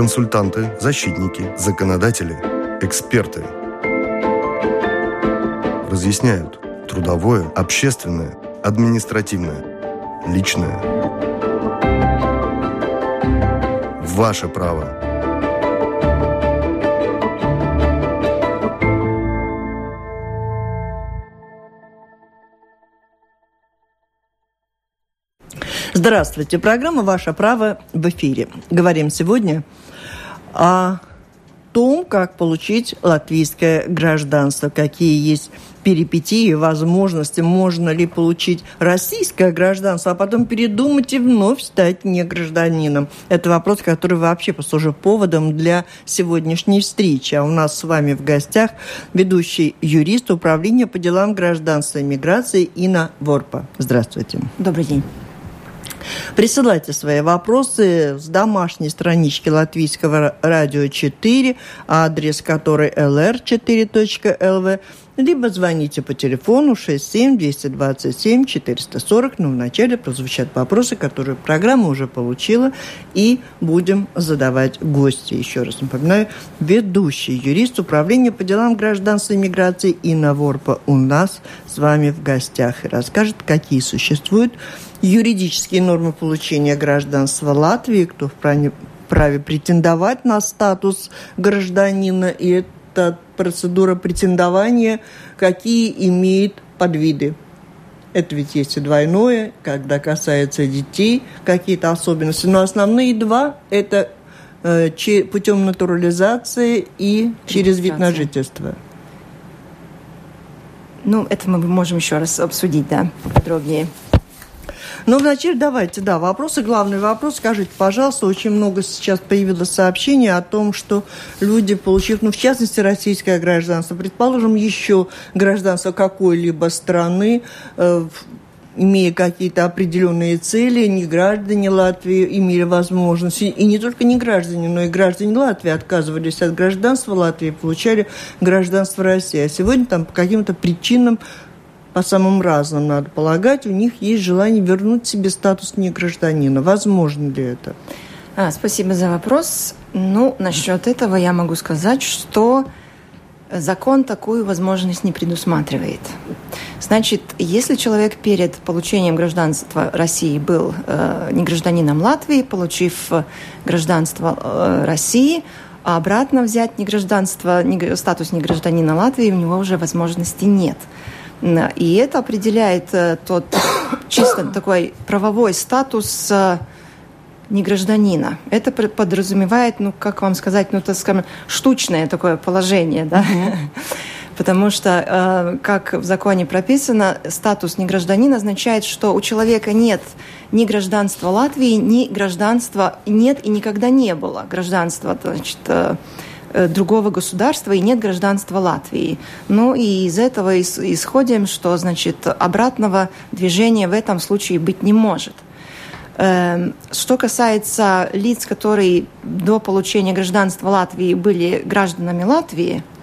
консультанты, защитники, законодатели, эксперты. Разъясняют трудовое, общественное, административное, личное. Ваше право – Здравствуйте. Программа «Ваше право» в эфире. Говорим сегодня о том, как получить латвийское гражданство, какие есть перипетии, возможности, можно ли получить российское гражданство, а потом передумать и вновь стать не гражданином. Это вопрос, который вообще послужил поводом для сегодняшней встречи. А у нас с вами в гостях ведущий юрист Управления по делам гражданства и миграции Инна Ворпа. Здравствуйте. Добрый день. Присылайте свои вопросы с домашней странички Латвийского радио 4, адрес которой lr4.lv, либо звоните по телефону 67 227 440. Но вначале прозвучат вопросы, которые программа уже получила, и будем задавать гости. Еще раз напоминаю, ведущий юрист Управления по делам гражданства и миграции Инна Ворпа у нас с вами в гостях и расскажет, какие существуют юридические нормы получения гражданства Латвии, кто вправе, вправе претендовать на статус гражданина, и эта процедура претендования, какие имеет подвиды. Это ведь есть и двойное, когда касается детей, какие-то особенности. Но основные два – это э, путем натурализации и через вид на жительство. Ну, это мы можем еще раз обсудить, да, поподробнее. Но вначале давайте, да, вопросы. Главный вопрос. Скажите, пожалуйста, очень много сейчас появилось сообщений о том, что люди, получив, ну, в частности, российское гражданство, предположим, еще гражданство какой-либо страны, э, имея какие-то определенные цели, не граждане Латвии имели возможность, и не только не граждане, но и граждане Латвии отказывались от гражданства Латвии, получали гражданство России. А сегодня там по каким-то причинам по самым разным, надо полагать, у них есть желание вернуть себе статус негражданина. Возможно ли это? А, спасибо за вопрос. Ну, насчет этого я могу сказать, что закон такую возможность не предусматривает. Значит, если человек перед получением гражданства России был э, не гражданином Латвии, получив гражданство э, России, а обратно взять негражданство, не, статус негражданина Латвии у него уже возможности нет. И это определяет э, тот чисто такой правовой статус э, не гражданина. Это подразумевает, ну, как вам сказать, ну, так скажем, штучное такое положение, да? Потому что, э, как в законе прописано, статус негражданина означает, что у человека нет ни гражданства Латвии, ни гражданства нет и никогда не было гражданства, значит, другого государства и нет гражданства Латвии. Ну и из этого исходим, что значит обратного движения в этом случае быть не может. Эм, что касается лиц, которые до получения гражданства Латвии были гражданами Латвии, Э,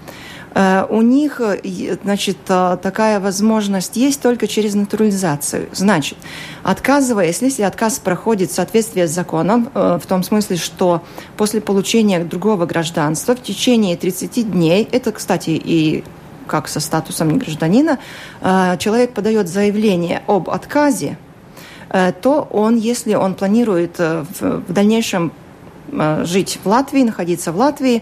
у них, э, значит, э, такая возможность есть только через натурализацию. Значит, отказываясь, если отказ проходит в соответствии с законом, в том смысле, что после получения другого гражданства в течение 30 дней, это, кстати, и как со статусом негражданина, человек подает заявление об отказе, то он, если он планирует в дальнейшем жить в Латвии, находиться в Латвии,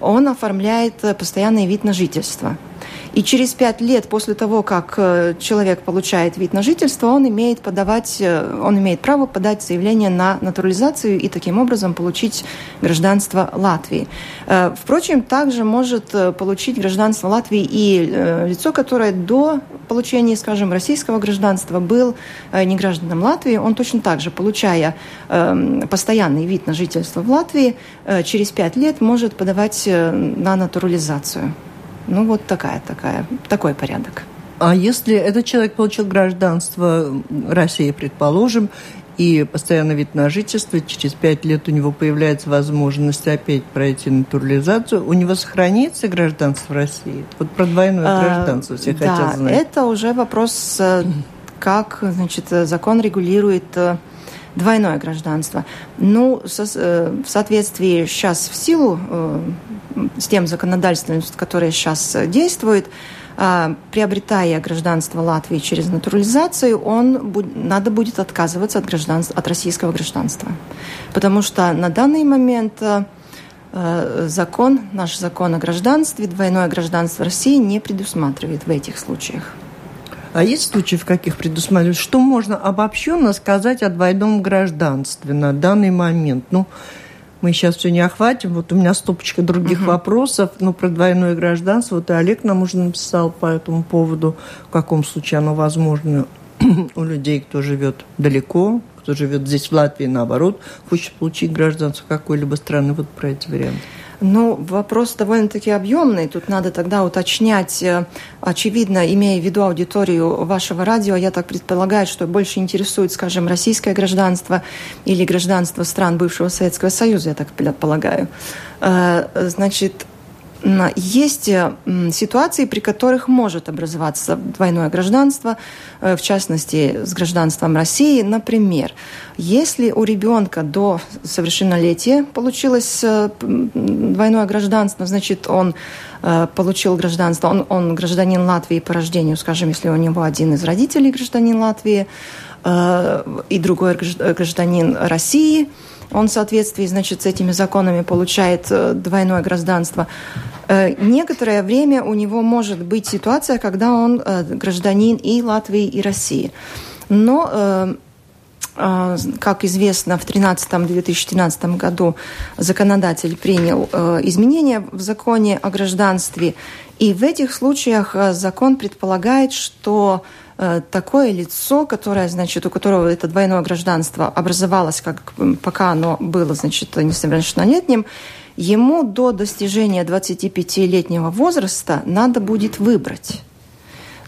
он оформляет э, постоянный вид на жительство. И через пять лет после того, как э, человек получает вид на жительство, он имеет, подавать, э, он имеет право подать заявление на натурализацию и таким образом получить гражданство Латвии. Впрочем, также может получить гражданство Латвии и лицо, которое до получения, скажем, российского гражданства был не гражданом Латвии. Он точно так же, получая эм, постоянный вид на жительство в Латвии, через пять лет может подавать на натурализацию. Ну, вот такая, такая, такой порядок. А если этот человек получил гражданство России, предположим, и постоянный вид на жительство, через пять лет у него появляется возможность опять пройти натурализацию, у него сохранится гражданство России? Вот про двойное а, гражданство все да, хотят знать. это уже вопрос, э, как значит, закон регулирует э, двойное гражданство. Ну, со, в соответствии сейчас в силу с тем законодательством, которое сейчас действует, а, приобретая гражданство Латвии через натурализацию, он надо будет отказываться от, гражданства, от российского гражданства. Потому что на данный момент закон, наш закон о гражданстве, двойное гражданство России не предусматривает в этих случаях. А есть случаи, в каких предусматривают? Что можно обобщенно сказать о двойном гражданстве на данный момент? Ну, мы сейчас все не охватим. Вот у меня стопочка других угу. вопросов, ну, про двойное гражданство. Вот и Олег нам уже написал по этому поводу, в каком случае оно возможно у людей, кто живет далеко, кто живет здесь, в Латвии, наоборот, хочет получить гражданство какой-либо страны. Вот про эти варианты. Ну, вопрос довольно-таки объемный. Тут надо тогда уточнять, э, очевидно, имея в виду аудиторию вашего радио, я так предполагаю, что больше интересует, скажем, российское гражданство или гражданство стран бывшего Советского Союза, я так полагаю. Э, значит, есть э, ситуации, при которых может образоваться двойное гражданство, э, в частности, с гражданством России. Например, если у ребенка до совершеннолетия получилось э, двойное гражданство, значит, он получил гражданство, он, он гражданин Латвии по рождению, скажем, если у него один из родителей гражданин Латвии, и другой гражданин России – он в соответствии, значит, с этими законами получает двойное гражданство. Э, некоторое время у него может быть ситуация, когда он э, гражданин и Латвии, и России. Но э, как известно, в 2013-2013 году законодатель принял изменения в законе о гражданстве, и в этих случаях закон предполагает, что такое лицо, которое, значит, у которого это двойное гражданство образовалось, как пока оно было, значит, несовершеннолетним, ему до достижения 25-летнего возраста надо будет выбрать.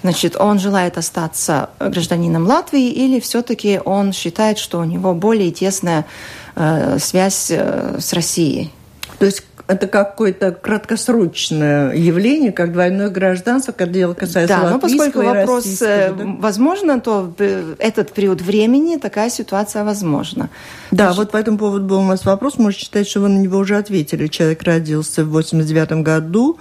Значит, он желает остаться гражданином Латвии или все-таки он считает, что у него более тесная э, связь э, с Россией? То есть это какое-то краткосрочное явление, как двойное гражданство, когда дело касается Да, но поскольку вопрос э, да? возможно, то этот период времени такая ситуация возможна. Да, Значит, вот по этому поводу был у нас вопрос. Можно считать, что вы на него уже ответили. Человек родился в 89 году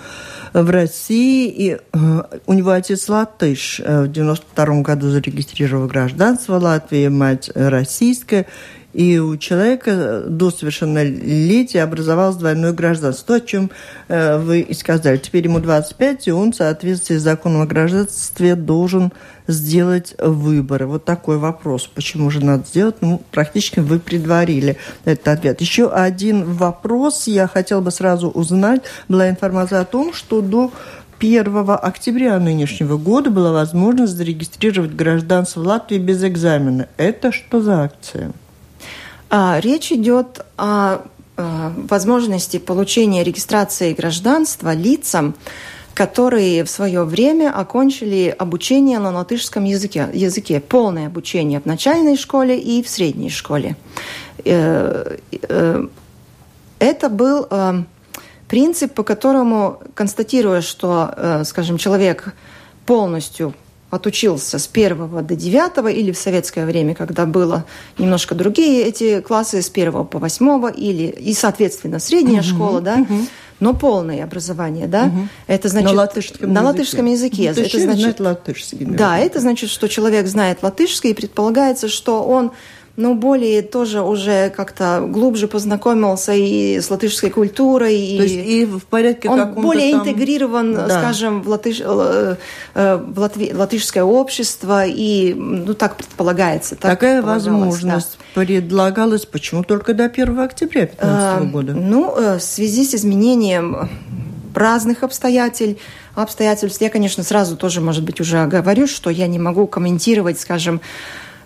в России, и э, у него отец латыш. Э, в 92 году зарегистрировал гражданство Латвии, мать российская. И у человека до совершеннолетия образовалось двойное гражданство. То, о чем э, вы и сказали. Теперь ему 25, и он в соответствии с законом о гражданстве должен сделать выбор. Вот такой вопрос. Почему же надо сделать? Ну, практически вы предварили этот ответ. Еще один вопрос я хотела бы сразу узнать. Была информация о том, что до 1 октября нынешнего года была возможность зарегистрировать гражданство Латвии без экзамена. Это что за акция? А, речь идет о возможности получения регистрации гражданства лицам, которые в свое время окончили обучение на латышском языке, языке полное обучение в начальной школе и в средней школе. Э, э, это был э, принцип, по которому, констатируя, что, скажем, человек полностью отучился с первого до девятого или в советское время, когда было немножко другие эти классы с первого по восьмого или и соответственно средняя угу, школа, да, угу. но полное образование, да, угу. это значит на латышском на языке. латышском языке. Ну, это значит латышский. Да, это значит, что человек знает латышский и предполагается, что он ну, более тоже уже как-то глубже познакомился и с латышской культурой. И, То есть и в порядке Он более там... интегрирован, да. скажем, в, латыш... Э, э, в латви... латышское общество, и, ну, так предполагается. Так Такая возможность да. предлагалась почему только до 1 октября 2015 а, года? Ну, э, в связи с изменением разных обстоятельств, обстоятельств. Я, конечно, сразу тоже, может быть, уже говорю, что я не могу комментировать, скажем,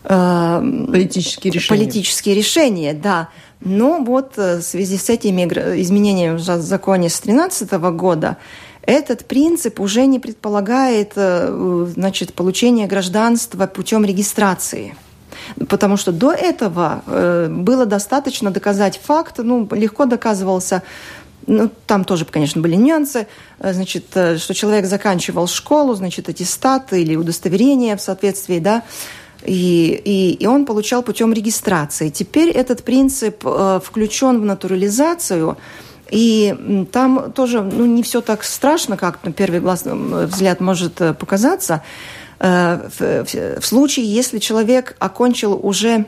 политические решения. Политические решения, да. Но вот э, в связи с этими изменениями в законе с 2013 года этот принцип уже не предполагает э, значит, получение гражданства путем регистрации. Потому что до этого э, было достаточно доказать факт, ну, легко доказывался ну, там тоже, конечно, были нюансы, значит, что человек заканчивал школу, значит, аттестат или удостоверение в соответствии, да, и, и, и он получал путем регистрации. Теперь этот принцип э, включен в натурализацию, и там тоже ну, не все так страшно, как на первый глаз, взгляд может э, показаться. Э, в, в, в случае, если человек окончил уже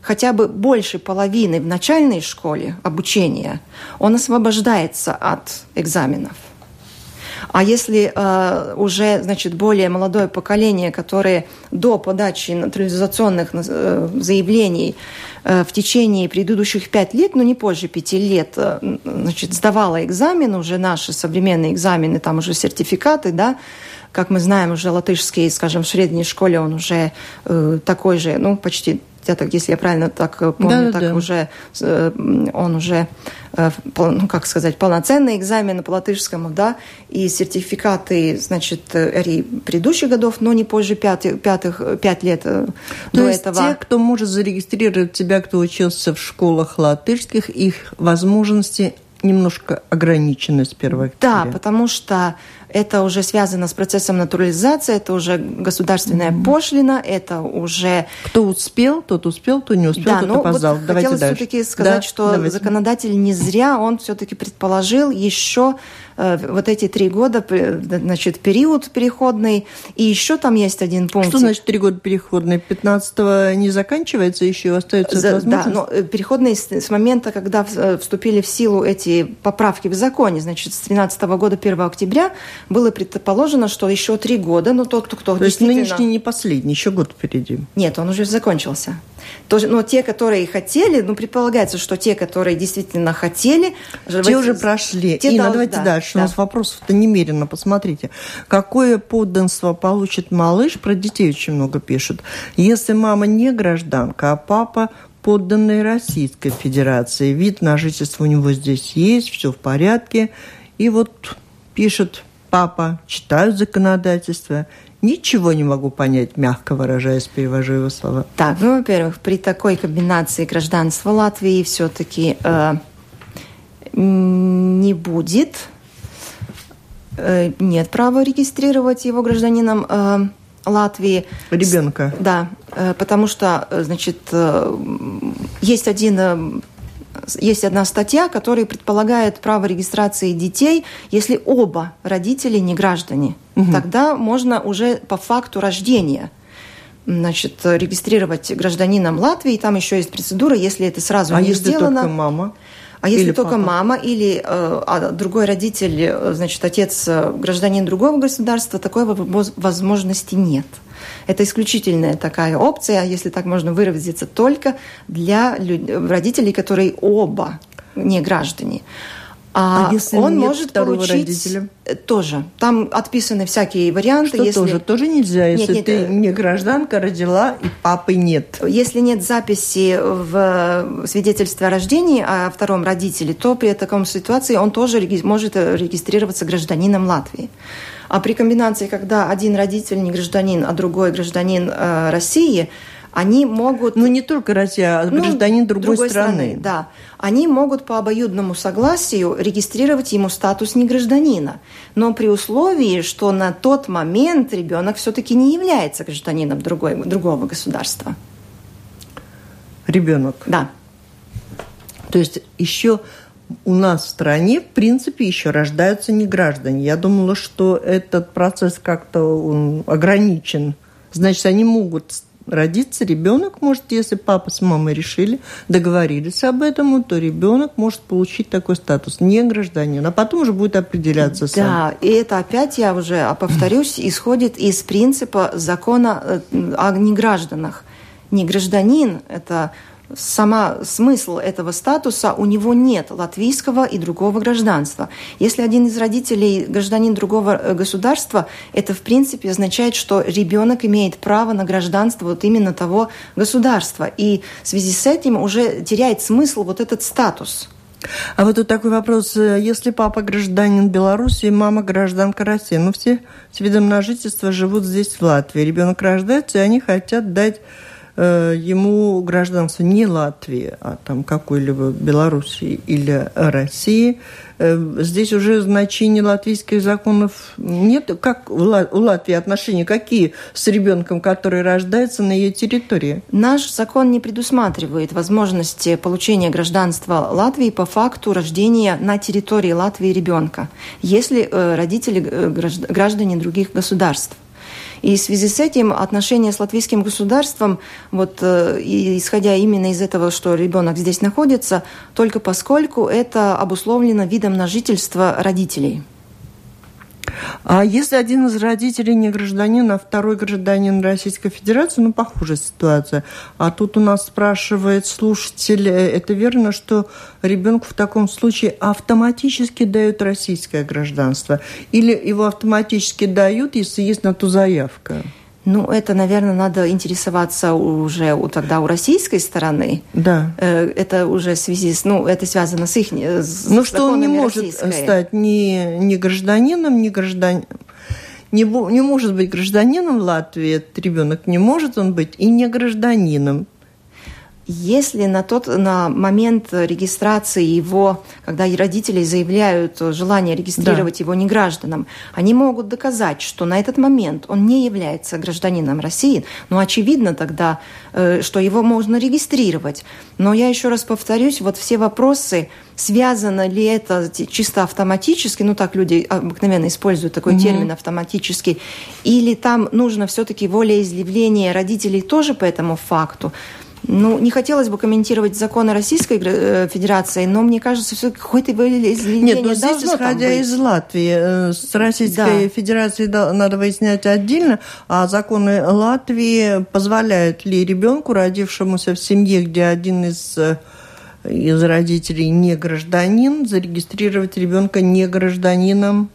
хотя бы больше половины в начальной школе обучения, он освобождается от экзаменов. А если э, уже, значит, более молодое поколение, которое до подачи натурализационных э, заявлений э, в течение предыдущих пять лет, ну не позже пяти лет, э, значит, сдавало экзамен, уже наши современные экзамены, там уже сертификаты, да, как мы знаем, уже латышский, скажем, в средней школе он уже э, такой же, ну, почти так, если я правильно так э, помню, да, так да. уже э, он уже, э, ну как сказать, полноценный экзамен по латышскому, да, и сертификаты, значит, предыдущих годов, но не позже пятых, пятых, пять лет То до есть этого. те, кто может зарегистрировать тебя, кто учился в школах латышских, их возможности немножко ограничены с первого Да, потому что это уже связано с процессом натурализации, это уже государственная mm-hmm. пошлина, это уже... Кто успел, тот успел, кто не успел, да, тот ну, опоздал. Вот Давайте хотелось все-таки сказать, да, что давайте. законодатель не зря, он все-таки предположил еще Э, вот эти три года, значит, период переходный, и еще там есть один пункт. Что значит три года переходный? 15 не заканчивается, еще остается За, Да, но э, переходный с, с момента, когда э, вступили в силу эти поправки в законе, значит, с 13 года 1 октября было предположено, что еще три года, но тот, кто То есть нынешний не последний, еще год впереди. Нет, он уже закончился. Тоже, но те, которые хотели, ну, предполагается, что те, которые действительно хотели... Те уже прошли. Те Инна, дол... давайте да, дальше. Да. У нас вопросов-то немерено. Посмотрите. Какое подданство получит малыш? Про детей очень много пишут. Если мама не гражданка, а папа подданный Российской Федерации. Вид на жительство у него здесь есть, все в порядке. И вот пишет папа, читают законодательство Ничего не могу понять, мягко выражаясь, перевожу его слова. Так, ну, во-первых, при такой комбинации гражданства Латвии все-таки э, не будет, э, нет права регистрировать его гражданином э, Латвии. Ребенка. Да, э, потому что, э, значит, э, есть один э, есть одна статья, которая предполагает право регистрации детей, если оба родители не граждане. Угу. Тогда можно уже по факту рождения значит, регистрировать гражданином Латвии. Там еще есть процедура, если это сразу а не если сделано. только мама? А если или только папа? мама или э, а другой родитель, значит, отец э, гражданин другого государства, такой возможности нет. Это исключительная такая опция, если так можно выразиться, только для родителей, которые оба не граждане. А, а если он может получить родителя? тоже. Там отписаны всякие варианты. Что если... тоже? Тоже нельзя, если нет, нет, ты не гражданка родила и папы нет. Если нет записи в свидетельстве о рождении о втором родителе, то при таком ситуации он тоже может регистрироваться гражданином Латвии. А при комбинации, когда один родитель не гражданин, а другой гражданин э, России, они могут... Ну, не только Россия, а ну, гражданин другой, другой страны. страны. Да. Они могут по обоюдному согласию регистрировать ему статус негражданина. Но при условии, что на тот момент ребенок все-таки не является гражданином другой, другого государства. Ребенок? Да. То есть еще у нас в стране, в принципе, еще рождаются не граждане. Я думала, что этот процесс как-то он ограничен. Значит, они могут родиться, ребенок может, если папа с мамой решили, договорились об этом, то ребенок может получить такой статус, не гражданин, а потом уже будет определяться сам. Да, и это опять, я уже повторюсь, исходит из принципа закона э, о негражданах. Не гражданин – это сама смысл этого статуса, у него нет латвийского и другого гражданства. Если один из родителей гражданин другого э, государства, это в принципе означает, что ребенок имеет право на гражданство вот именно того государства. И в связи с этим уже теряет смысл вот этот статус. А вот тут такой вопрос. Если папа гражданин Беларуси, мама гражданка России, ну все с видом на жительство живут здесь, в Латвии. Ребенок рождается, и они хотят дать ему гражданство не Латвии, а там какой-либо Белоруссии или России, э, здесь уже значения латвийских законов нет. Как у Латвии отношения какие с ребенком, который рождается на ее территории? Наш закон не предусматривает возможности получения гражданства Латвии по факту рождения на территории Латвии ребенка, если э, родители граждане других государств. И в связи с этим отношения с латвийским государством, вот, э, исходя именно из этого, что ребенок здесь находится, только поскольку это обусловлено видом на жительство родителей. А если один из родителей не гражданин, а второй гражданин Российской Федерации, ну, похожая ситуация. А тут у нас спрашивает слушатель, э, это верно, что ребенку в таком случае автоматически дают российское гражданство? Или его автоматически дают, если есть на то заявка? Ну, это, наверное, надо интересоваться уже у, тогда у российской стороны. Да. Э, это уже в связи с, ну, это связано с их, с Ну, что он не может российской. стать ни, ни гражданином, ни гражданином не, не может быть гражданином Латвии, этот ребенок не может он быть и не гражданином. Если на тот на момент регистрации его, когда родители заявляют желание регистрировать да. его негражданам, они могут доказать, что на этот момент он не является гражданином России, но очевидно тогда, э, что его можно регистрировать. Но я еще раз повторюсь, вот все вопросы, связано ли это чисто автоматически, ну так люди обыкновенно используют такой угу. термин автоматически, или там нужно все-таки волеизъявление родителей тоже по этому факту. Ну, не хотелось бы комментировать законы Российской э, Федерации, но мне кажется, все какой-то волеизъявление Нет, но здесь, исходя из Латвии, э, с Российской да. Федерацией надо выяснять отдельно, а законы Латвии позволяют ли ребенку, родившемуся в семье, где один из э, из родителей не гражданин, зарегистрировать ребенка не гражданином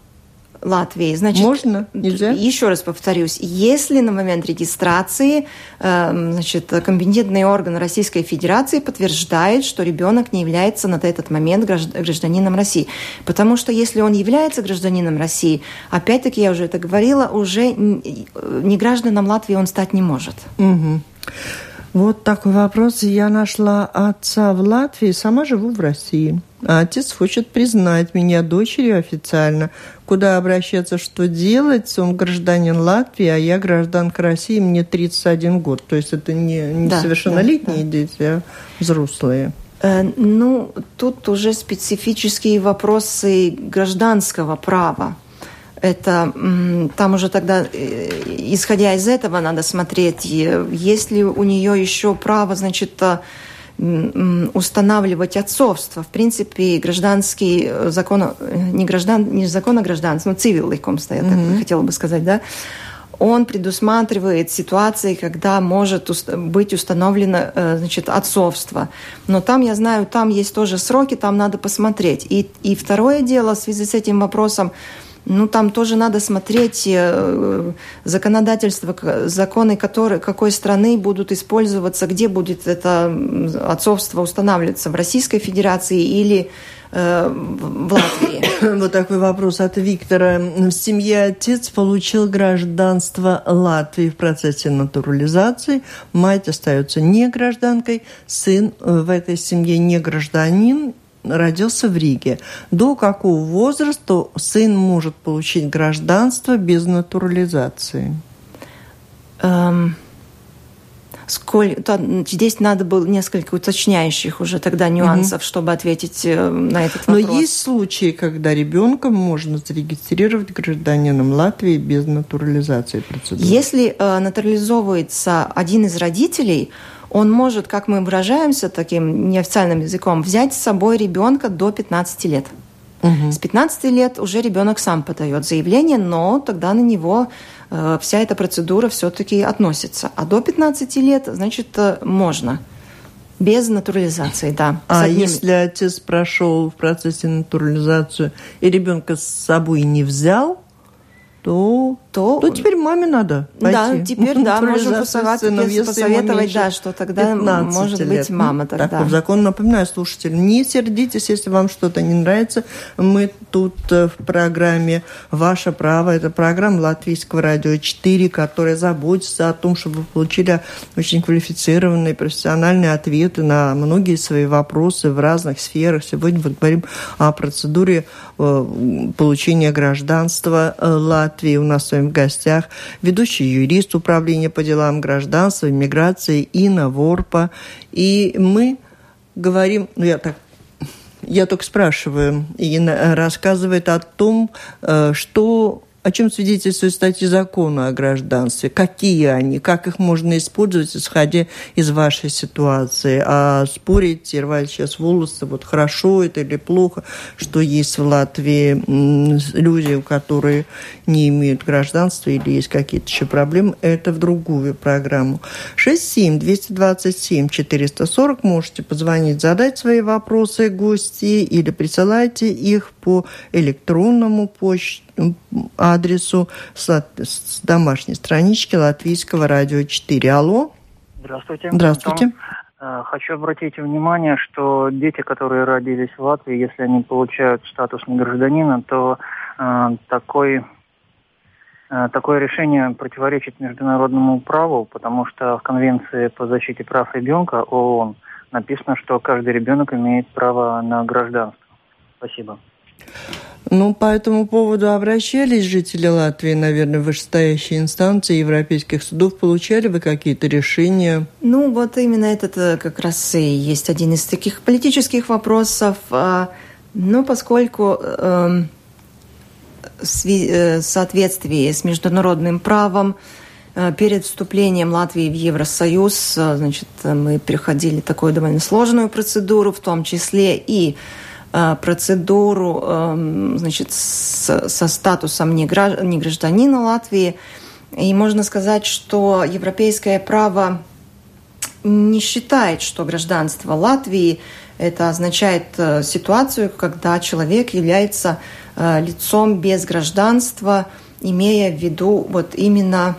Латвии. Значит, Можно? Нельзя? Еще раз повторюсь, если на момент регистрации э, значит, компетентный орган Российской Федерации подтверждает, что ребенок не является на этот момент гражданином России. Потому что если он является гражданином России, опять-таки, я уже это говорила, уже не гражданом Латвии он стать не может. Угу. Вот такой вопрос. Я нашла отца в Латвии, сама живу в России. А отец хочет признать меня дочерью официально. Куда обращаться, что делать? Он гражданин Латвии, а я гражданка России, мне 31 год. То есть это не, не да, совершеннолетние да, дети, а взрослые. Э, ну, тут уже специфические вопросы гражданского права это там уже тогда, э, исходя из этого, надо смотреть, есть ли у нее еще право, значит, э, устанавливать отцовство. В принципе, гражданский э, закон, не, граждан, не закон о гражданстве, но цивил ликомство, я mm-hmm. так хотела бы сказать, да, он предусматривает ситуации, когда может быть установлено значит, отцовство. Но там, я знаю, там есть тоже сроки, там надо посмотреть. И, и второе дело в связи с этим вопросом, ну, там тоже надо смотреть э, законодательство, законы которые, какой страны будут использоваться, где будет это отцовство устанавливаться, в Российской Федерации или э, в Латвии. Вот такой вопрос от Виктора. В семье отец получил гражданство Латвии в процессе натурализации. Мать остается не гражданкой. Сын в этой семье не гражданин родился в Риге. До какого возраста сын может получить гражданство без натурализации? Эм, сколь, то, здесь надо было несколько уточняющих уже тогда нюансов, угу. чтобы ответить э, на этот вопрос. Но есть случаи, когда ребенка можно зарегистрировать гражданином Латвии без натурализации процедуры. Если э, натурализовывается один из родителей, он может, как мы выражаемся таким неофициальным языком, взять с собой ребенка до 15 лет. Угу. С 15 лет уже ребенок сам подает заявление, но тогда на него э, вся эта процедура все-таки относится. А до 15 лет, значит, э, можно. Без натурализации, да. А одним... если отец прошел в процессе натурализацию и ребенка с собой не взял, то то... Ну, теперь маме надо пойти. Да, теперь, да, можем посоветовать, посоветовать да, что тогда может лет. быть мама тогда. Такой закон. Напоминаю, слушатели, не сердитесь, если вам что-то не нравится. Мы тут э, в программе «Ваше право». Это программа Латвийского радио 4, которая заботится о том, чтобы вы получили очень квалифицированные профессиональные ответы на многие свои вопросы в разных сферах. Сегодня мы говорим о процедуре э, получения гражданства э, Латвии. У нас с вами в гостях ведущий юрист Управления по делам гражданства, иммиграции Инна Ворпа. И мы говорим, ну я так я только спрашиваю. Инна рассказывает о том, э, что о чем свидетельствуют статьи закона о гражданстве, какие они, как их можно использовать, исходя из вашей ситуации. А спорить и рвать сейчас волосы, вот хорошо это или плохо, что есть в Латвии люди, которые не имеют гражданства или есть какие-то еще проблемы, это в другую программу. 67-227-440 можете позвонить, задать свои вопросы гости или присылайте их по электронному почту адресу с домашней странички Латвийского радио 4. Алло. Здравствуйте. Здравствуйте. Э, хочу обратить внимание, что дети, которые родились в Латвии, если они получают статус негражданина, то э, такой, э, такое решение противоречит международному праву, потому что в Конвенции по защите прав ребенка ООН написано, что каждый ребенок имеет право на гражданство. Спасибо. Ну, по этому поводу обращались жители Латвии, наверное, вышестоящие инстанции европейских судов. Получали вы какие-то решения? Ну, вот именно этот э, как раз и есть один из таких политических вопросов. А, но поскольку эм, э, в соответствии с международным правом э, перед вступлением Латвии в Евросоюз, значит, мы проходили такую довольно сложную процедуру, в том числе и Э, процедуру эм, значит, со статусом негражданина Латвии. И можно сказать, что европейское право не считает, что гражданство Латвии это означает э, ситуацию, когда человек является э, лицом без гражданства, имея в виду вот именно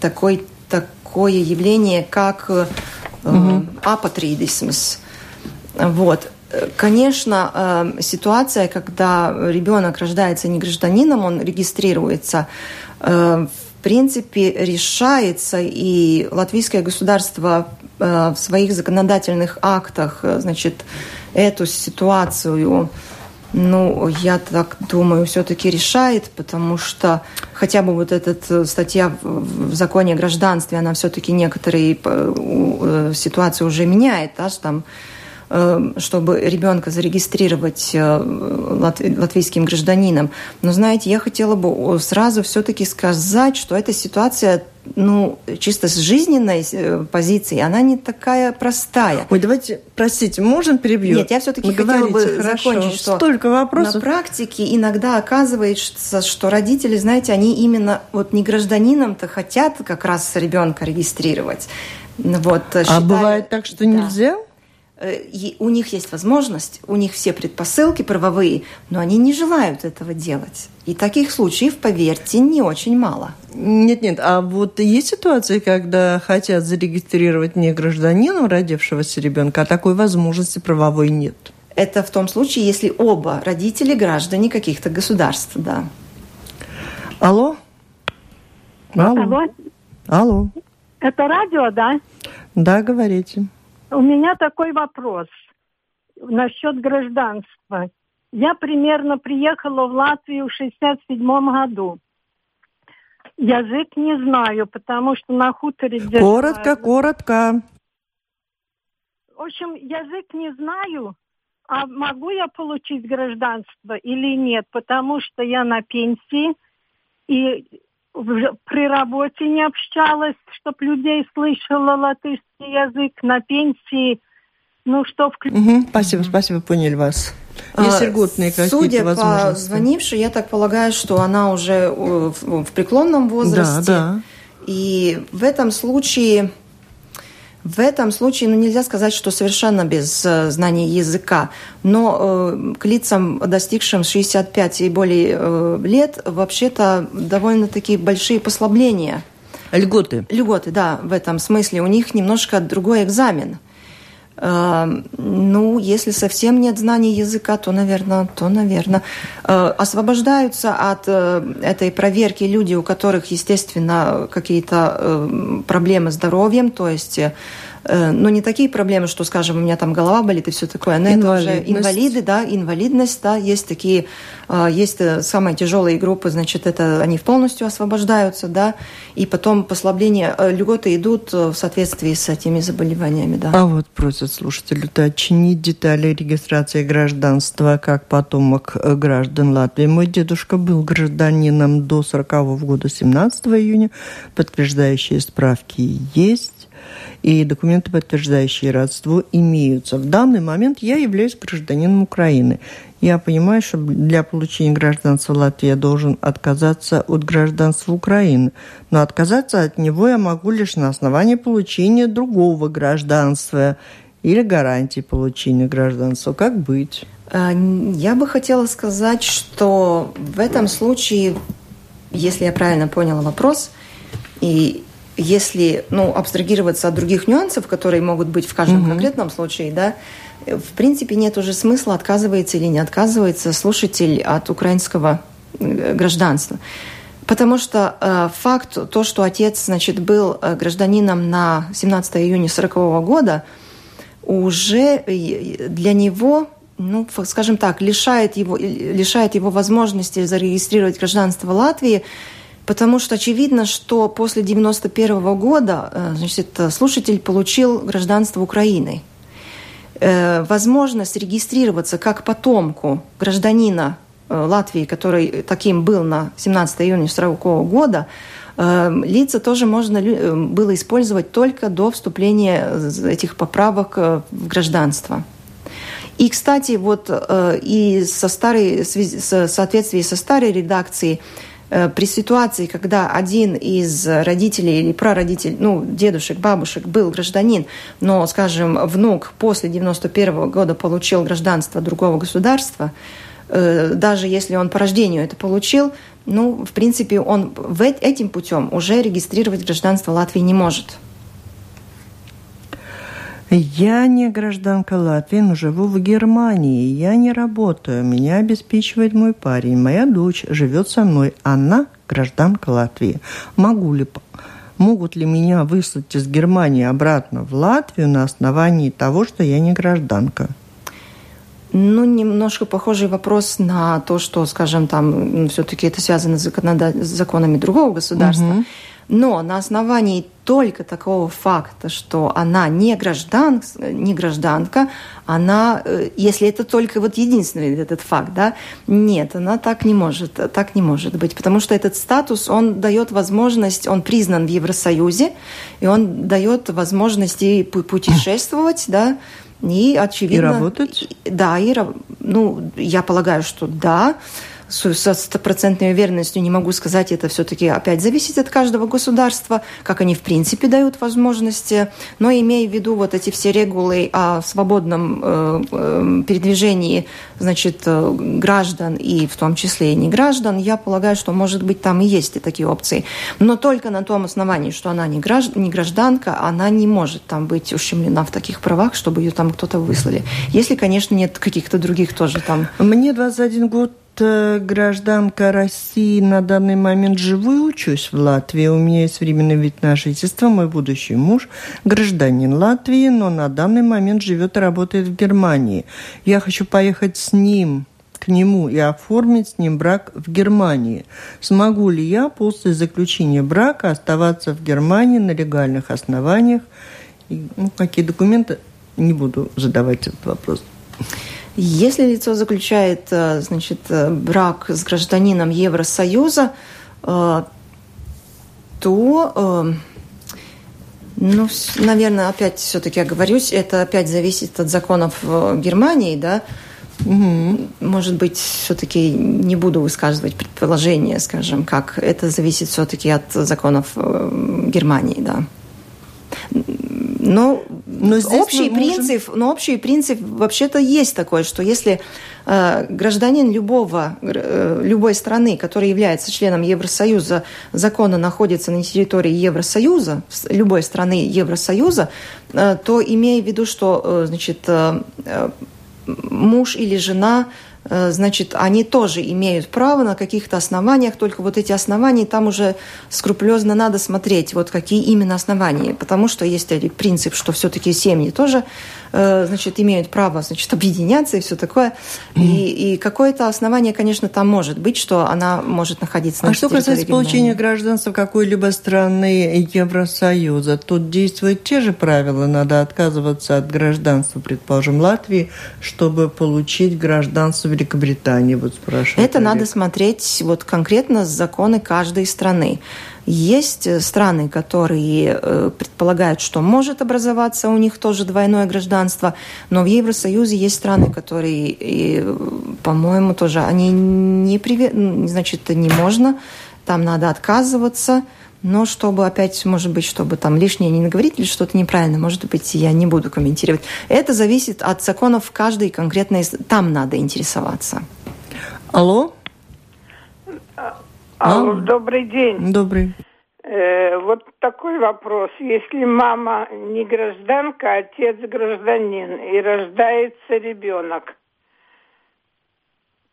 такой, такое явление, как угу. апатридисмс. Вот. Конечно, эм, ситуация, когда ребенок рождается не гражданином, он регистрируется, э, в принципе, решается, и латвийское государство э, в своих законодательных актах, э, значит, эту ситуацию ну, я так думаю, все-таки решает, потому что хотя бы вот эта статья в законе о гражданстве, она все-таки некоторые ситуации уже меняет, да, там чтобы ребенка зарегистрировать э, латвийским гражданином. Но, знаете, я хотела бы сразу все-таки сказать, что эта ситуация ну, чисто с жизненной э, позиции, она не такая простая. Ой, давайте, простите, можем перебью? Нет, я все-таки хотела бы хорошо. закончить, что Столько вопросов. на практике иногда оказывается, что родители, знаете, они именно вот не гражданином-то хотят как раз ребенка регистрировать. Вот, а считаю, бывает так, что да. нельзя? Э, у них есть возможность, у них все предпосылки правовые, но они не желают этого делать. И таких случаев, поверьте, не очень мало. Нет-нет, а вот есть ситуации, когда хотят зарегистрировать не гражданина родившегося ребенка, а такой возможности правовой нет? Это в том случае, если оба родители граждане каких-то государств, да. Алло? Алло. Алло. Алло. Это радио, да? Да, говорите. У меня такой вопрос насчет гражданства. Я примерно приехала в Латвию в 67 году. Язык не знаю, потому что на хуторе... Коротко, коротко. В общем, язык не знаю, а могу я получить гражданство или нет, потому что я на пенсии, и при работе не общалась, чтобы людей слышала латышский язык, на пенсии. Ну, что включить? Угу, спасибо, спасибо, поняли вас. Есть льготные какие-то Судя по звонившей, я так полагаю, что она уже в преклонном возрасте. Да, да. И в этом случае В этом случае ну, нельзя сказать, что совершенно без э, знания языка, но э, к лицам, достигшим 65 и более э, лет, вообще-то довольно-таки большие послабления. Льготы. Льготы, да, в этом смысле. У них немножко другой экзамен. Э, ну, если совсем нет знаний языка, то, наверное, то, наверное, э, освобождаются от э, этой проверки люди, у которых, естественно, какие-то проблемы с здоровьем, то есть Э, но не такие проблемы, что, скажем, у меня там голова болит и все такое. Но это уже инвалиды, да, инвалидность, да, есть такие, а, есть э, самые тяжелые группы, значит, это они полностью освобождаются, да, и потом послабления, э, льготы идут в соответствии с этими заболеваниями, да. А вот просят слушатели уточнить детали регистрации гражданства как потомок граждан Латвии. Мой дедушка был гражданином до 40 -го года 17 июня. Подтверждающие справки есть и документы, подтверждающие родство, имеются. В данный момент я являюсь гражданином Украины. Я понимаю, что для получения гражданства Латвии я должен отказаться от гражданства Украины. Но отказаться от него я могу лишь на основании получения другого гражданства или гарантии получения гражданства. Как быть? А, я бы хотела сказать, что в этом случае, если я правильно поняла вопрос, и если ну, абстрагироваться от других нюансов, которые могут быть в каждом mm-hmm. конкретном случае, да, в принципе, нет уже смысла, отказывается или не отказывается слушатель от украинского э, гражданства. Потому что э, факт, то, что отец значит, был э, гражданином на 17 июня 1940 года, уже э, для него, ну, скажем так, лишает его, лишает его возможности зарегистрировать гражданство Латвии Потому что очевидно, что после 1991 года э, значит, слушатель получил гражданство Украины. Э, возможность регистрироваться как потомку гражданина э, Латвии, который таким был на 17 июня 1940 года, лица тоже можно было использовать только до вступления этих поправок в гражданство. И, кстати, вот и со старой, в соответствии со старой редакцией при ситуации, когда один из родителей или прародителей, ну, дедушек, бабушек был гражданин, но, скажем, внук после 91 года получил гражданство другого государства, э, даже если он по рождению это получил, ну, в принципе, он этим путем уже регистрировать гражданство Латвии не может. Я не гражданка Латвии, но живу в Германии. Я не работаю. Меня обеспечивает мой парень. Моя дочь живет со мной. Она гражданка Латвии. Могу ли, могут ли меня выслать из Германии обратно в Латвию на основании того, что я не гражданка? Ну, немножко похожий вопрос на то, что, скажем, там все-таки это связано с законами другого государства. Угу. Но на основании только такого факта, что она не, граждан, не гражданка, она, э, если это только вот единственный этот факт, да, нет, она так не может, так не может быть, потому что этот статус, он дает возможность, он признан в Евросоюзе, и он дает возможности путешествовать, да, и очевидно... И работать? Да, и, ну, я полагаю, что да, со стопроцентной уверенностью не могу сказать, это все-таки опять зависит от каждого государства, как они в принципе дают возможности, но имея в виду вот эти все регулы о свободном э, э, передвижении, значит, э, граждан и в том числе и не граждан, я полагаю, что может быть там и есть и такие опции, но только на том основании, что она не, гражд... не гражданка, она не может там быть ущемлена в таких правах, чтобы ее там кто-то выслали. Если, конечно, нет каких-то других тоже там. Мне 21 год гражданка России на данный момент живу и учусь в Латвии. У меня есть временный вид на жительство. Мой будущий муж гражданин Латвии, но на данный момент живет и работает в Германии. Я хочу поехать с ним к нему и оформить с ним брак в Германии. Смогу ли я после заключения брака оставаться в Германии на легальных основаниях? И, ну, какие документы? Не буду задавать этот вопрос. Если лицо заключает э, значит, э, брак с гражданином Евросоюза, э, то, ну, наверное, опять все-таки оговорюсь, это опять зависит от законов Германии, да, Угу. Может быть, все-таки не буду высказывать предположение, скажем, как это зависит все-таки от законов Германии, да. Ну, но здесь общий принцип, можем... но общий принцип вообще-то есть такой, что если э, гражданин любого, э, любой страны, который является членом Евросоюза, законно находится на территории Евросоюза, любой страны Евросоюза, э, то имея в виду, что, э, значит, э, э муж или жена значит, они тоже имеют право на каких-то основаниях, только вот эти основания там уже скрупулезно надо смотреть, вот какие именно основания, потому что есть принцип, что все-таки семьи тоже Э, значит, имеют право, значит, объединяться и все такое. И, и какое-то основание, конечно, там может быть, что она может находиться на А что касается получения гражданства какой-либо страны Евросоюза, тут действуют те же правила. Надо отказываться от гражданства, предположим, Латвии, чтобы получить гражданство Великобритании, вот спрашивают. Это надо смотреть вот конкретно законы каждой страны. Есть э, страны, которые э, предполагают, что может образоваться у них тоже двойное гражданство, но в Евросоюзе есть страны, которые, по-моему, тоже они не привет, значит, не можно, там надо отказываться. Но чтобы опять, может быть, чтобы там лишнее не наговорить или что-то неправильно, может быть, я не буду комментировать. Это зависит от законов каждой конкретной... Там надо интересоваться. Алло? Алло, добрый день. Добрый. Э, вот такой вопрос. Если мама не гражданка, а отец гражданин, и рождается ребенок,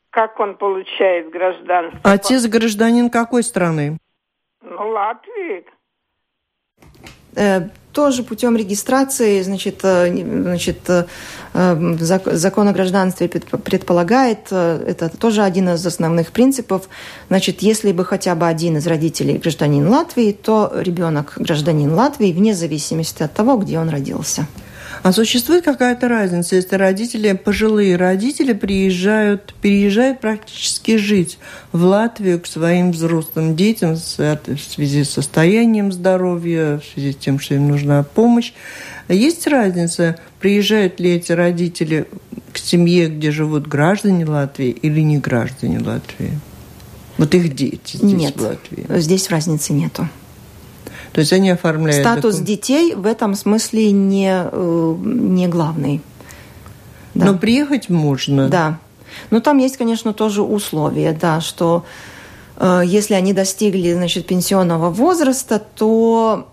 как он получает гражданство? Отец гражданин какой страны? Латвии. Э, тоже путем регистрации, значит, э, значит, э, закон о гражданстве предполагает, это тоже один из основных принципов, значит, если бы хотя бы один из родителей гражданин Латвии, то ребенок гражданин Латвии вне зависимости от того, где он родился. А существует какая-то разница, если родители, пожилые родители приезжают, переезжают практически жить в Латвию к своим взрослым детям в связи с состоянием здоровья, в связи с тем, что им нужна помощь. Есть разница, приезжают ли эти родители к семье, где живут граждане Латвии или не граждане Латвии? Вот их дети здесь, Нет, в Латвии. здесь разницы нету. То есть они оформляют... Статус докум... детей в этом смысле не, э, не главный. Да. Но приехать можно. Да. Но там есть, конечно, тоже условия, да, что э, если они достигли, значит, пенсионного возраста, то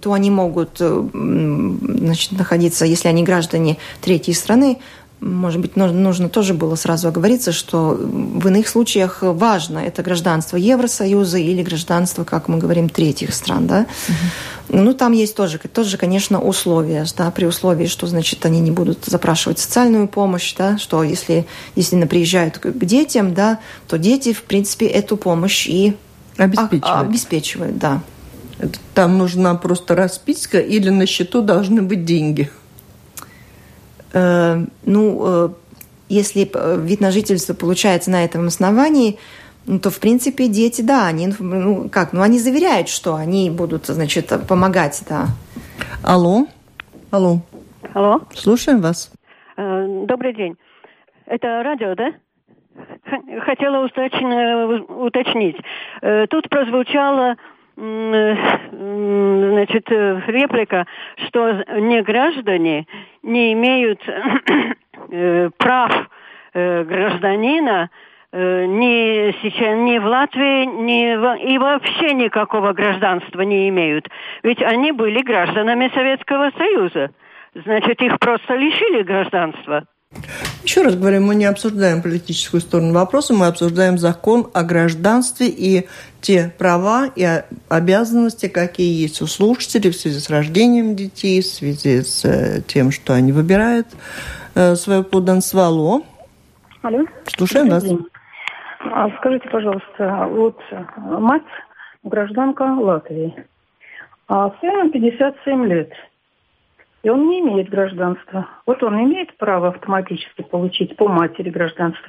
то они могут э, значит, находиться, если они граждане третьей страны, может быть, нужно тоже было сразу оговориться, что в иных случаях важно это гражданство Евросоюза или гражданство, как мы говорим, третьих стран, да. Угу. Ну, там есть тоже, тоже, конечно, условия, да, при условии, что, значит, они не будут запрашивать социальную помощь, да, что если действительно приезжают к детям, да, то дети, в принципе, эту помощь и обеспечивают. обеспечивают, да. Там нужна просто расписка или на счету должны быть деньги? Э, ну, э, если э, вид на жительство получается на этом основании, ну, то, в принципе, дети, да, они, ну, как, ну, они заверяют, что они будут, значит, помогать, да. Алло. Алло. Алло. Слушаем вас. Добрый день. Это радио, да? Хотела уточнить. Тут прозвучало значит, э, реплика, что не граждане не имеют э, прав э, гражданина ни сейчас ни в Латвии, ни в, и вообще никакого гражданства не имеют. Ведь они были гражданами Советского Союза. Значит, их просто лишили гражданства. Еще раз говорю, мы не обсуждаем политическую сторону вопроса, мы обсуждаем закон о гражданстве и те права и обязанности, какие есть у слушателей в связи с рождением детей, в связи с э, тем, что они выбирают э, свое подданство. Алло. Алло. Слушаем вас. А скажите, пожалуйста, вот мать гражданка Латвии, а сыну 57 лет – и он не имеет гражданства. Вот он имеет право автоматически получить по матери гражданство.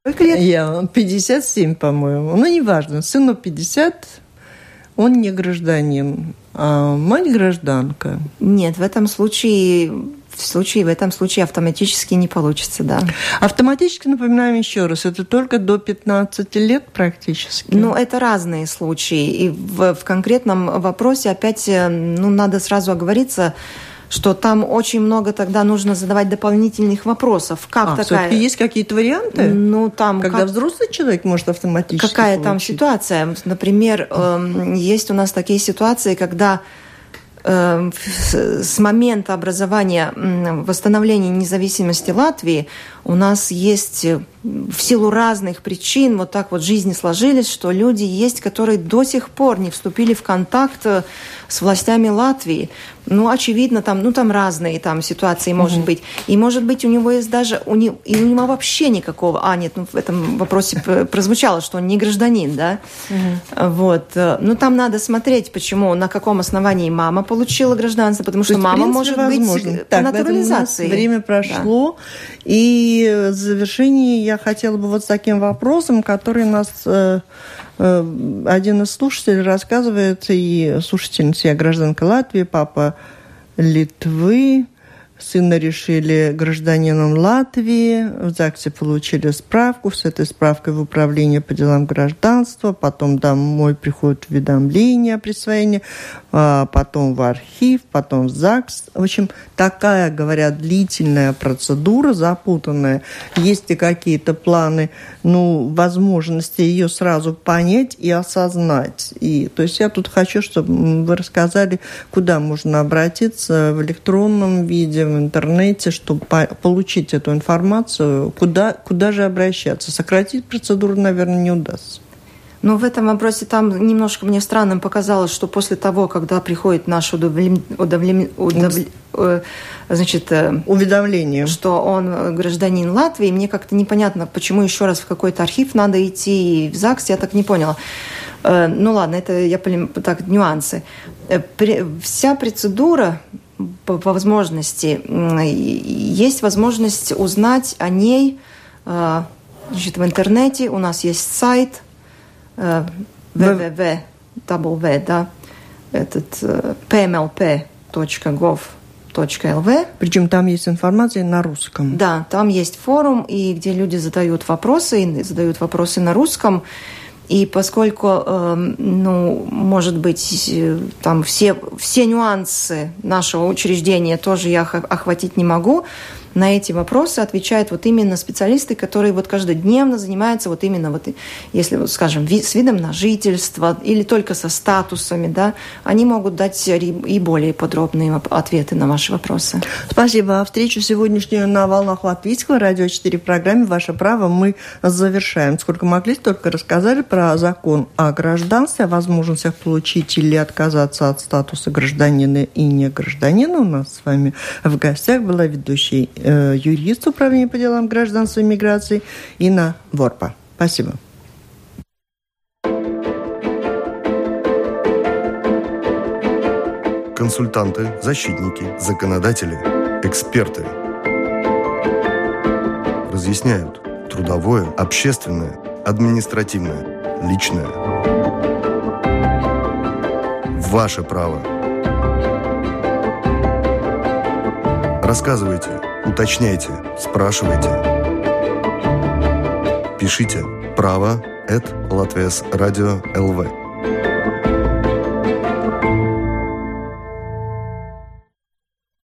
Сколько лет? Я 57, по-моему. Ну, неважно. Сыну 50, он не гражданин, а мать гражданка. Нет, в этом случае в случае, в этом случае автоматически не получится, да. Автоматически, напоминаем еще раз, это только до 15 лет практически? Ну, это разные случаи. И в, в конкретном вопросе опять, э, ну, надо сразу оговориться, что там очень много тогда нужно задавать дополнительных вопросов. Как а, такая... есть какие-то варианты? Ну, там... Когда как... взрослый человек может автоматически Какая получить? там ситуация? Например, э, есть у нас такие ситуации, когда с момента образования, восстановления независимости Латвии у нас есть э, в силу разных причин вот так вот жизни сложились, что люди есть, которые до сих пор не вступили в контакт э, с властями Латвии. Ну, очевидно, там, ну, там разные там ситуации, может mm-hmm. быть. И, может быть, у него есть даже, у него, и у него вообще никакого... А, нет, ну, в этом вопросе прозвучало, что он не гражданин, да? Mm-hmm. Вот. Э, ну, там надо смотреть, почему, на каком основании мама получила гражданство, потому что мама может возможно. быть так, по натурализации. Время прошло, да. и в завершении я хотела бы вот с таким вопросом, который нас э, э, один из слушателей рассказывает, и слушательница, я гражданка Латвии, папа Литвы, Сына решили гражданином Латвии. В ЗАГСе получили справку. С этой справкой в управление по делам гражданства. Потом домой приходит уведомление о присвоении. А потом в архив, потом в ЗАГС. В общем, такая, говорят, длительная процедура, запутанная. Есть ли какие-то планы, ну, возможности ее сразу понять и осознать? И, то есть я тут хочу, чтобы вы рассказали, куда можно обратиться в электронном виде, в интернете, чтобы получить эту информацию, куда, куда же обращаться. Сократить процедуру, наверное, не удастся. Но в этом вопросе там немножко мне странным показалось, что после того, когда приходит наше удовлем... Удовлем... Удов... Э, значит, э, уведомление, что он гражданин Латвии, мне как-то непонятно, почему еще раз в какой-то архив надо идти, и в ЗАГС, я так не поняла. Э, ну ладно, это я так нюансы. Вся процедура по, по возможности есть возможность узнать о ней значит, в интернете. У нас есть сайт www, да, этот pmlp.gov.lv. Причем там есть информация на русском. Да, там есть форум, и где люди задают вопросы, и задают вопросы на русском. И поскольку, э, ну, может быть, там все, все нюансы нашего учреждения тоже я охватить не могу, на эти вопросы отвечают вот именно специалисты, которые вот каждодневно занимаются вот именно вот, если, вот, скажем, с видом на жительство или только со статусами, да, они могут дать и более подробные ответы на ваши вопросы. Спасибо. А встречу сегодняшнюю на волнах Латвийского радио 4 программе «Ваше право» мы завершаем. Сколько могли, столько рассказали про закон о гражданстве, о возможностях получить или отказаться от статуса гражданина и не гражданина. У нас с вами в гостях была ведущая юрист Управления по делам гражданства и миграции Инна Ворпа. Спасибо. Консультанты, защитники, законодатели, эксперты разъясняют трудовое, общественное, административное, личное. Ваше право. Рассказывайте – Уточняйте, спрашивайте. Пишите право at Латвес Радио ЛВ.